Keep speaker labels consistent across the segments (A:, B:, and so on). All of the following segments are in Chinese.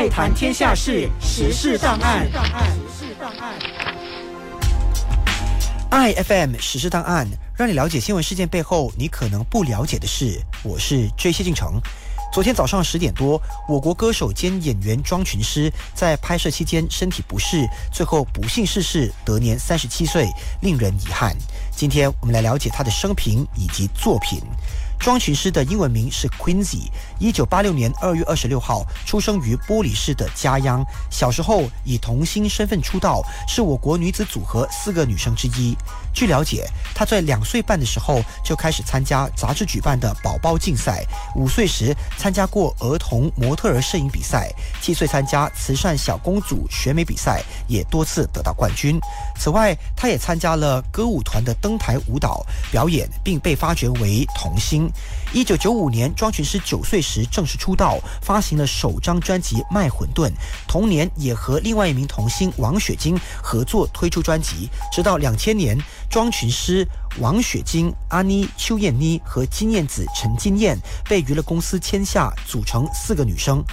A: 爱谈天下事，时事档案。时事档案。
B: 爱 FM 时事档案，让你了解新闻事件背后你可能不了解的事。我是追谢进城。昨天早上十点多，我国歌手兼演员庄群师在拍摄期间身体不适，最后不幸逝世，得年三十七岁，令人遗憾。今天我们来了解他的生平以及作品。庄群师的英文名是 Quincy，一九八六年二月二十六号出生于玻璃市的家央。小时候以童星身份出道，是我国女子组合四个女生之一。据了解，她在两岁半的时候就开始参加杂志举办的宝宝竞赛，五岁时参加过儿童模特儿摄影比赛，七岁参加慈善小公主选美比赛，也多次得到冠军。此外，她也参加了歌舞团的登台舞蹈表演，并被发掘为童星。一九九五年，庄群师九岁时正式出道，发行了首张专辑《卖馄饨》。同年，也和另外一名童星王雪晶合作推出专辑。直到两千年，庄群师、王雪晶、阿妮、邱燕妮和金燕子陈金燕被娱乐公司签下，组成四个女生。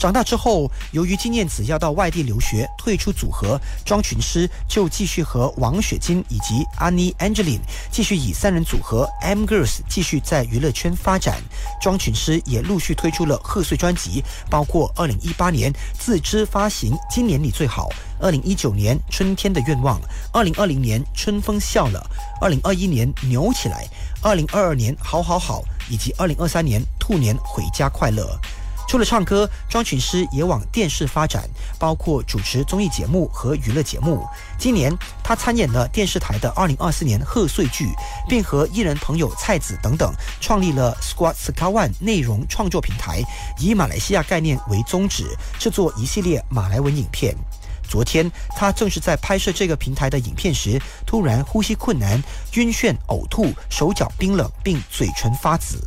B: 长大之后，由于金燕子要到外地留学，退出组合，庄群师就继续和王雪晶以及阿妮 Angeline 继续以三人组合 M Girls 继续在娱乐圈发展。庄群师也陆续推出了贺岁专辑，包括2018年自知发行《今年你最好》，2019年《春天的愿望》，2020年《春风笑了》，2021年《扭起来》，2022年《好好好》，以及2023年《兔年回家快乐》。除了唱歌，庄群师也往电视发展，包括主持综艺节目和娱乐节目。今年，他参演了电视台的2024年贺岁剧，并和艺人朋友蔡子等等创立了 Squad Scawan 内容创作平台，以马来西亚概念为宗旨，制作一系列马来文影片。昨天，他正是在拍摄这个平台的影片时，突然呼吸困难、晕眩、呕吐、手脚冰冷，并嘴唇发紫。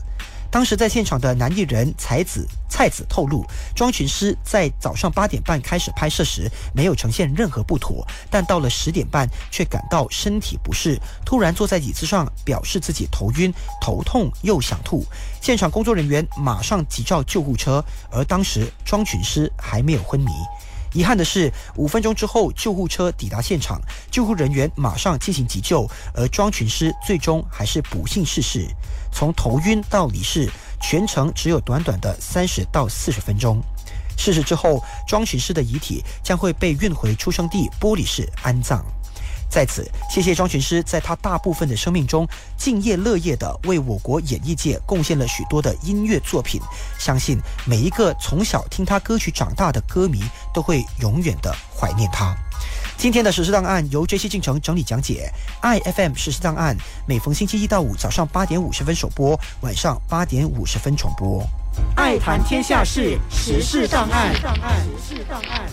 B: 当时在现场的男艺人才子蔡子透露，庄群师在早上八点半开始拍摄时没有呈现任何不妥，但到了十点半却感到身体不适，突然坐在椅子上，表示自己头晕、头痛又想吐。现场工作人员马上急召救护车，而当时庄群师还没有昏迷。遗憾的是，五分钟之后，救护车抵达现场，救护人员马上进行急救，而庄群师最终还是不幸逝世。从头晕到离世，全程只有短短的三十到四十分钟。逝世之后，庄群师的遗体将会被运回出生地玻璃市安葬。在此，谢谢庄群师在他大部分的生命中敬业乐业的为我国演艺界贡献了许多的音乐作品。相信每一个从小听他歌曲长大的歌迷都会永远的怀念他。今天的实时档案由 J C 进程整理讲解，I F M 实时档案每逢星期一到五早上八点五十分首播，晚上八点五十分重播。
A: 爱谈天下事，时事档案。时事档案。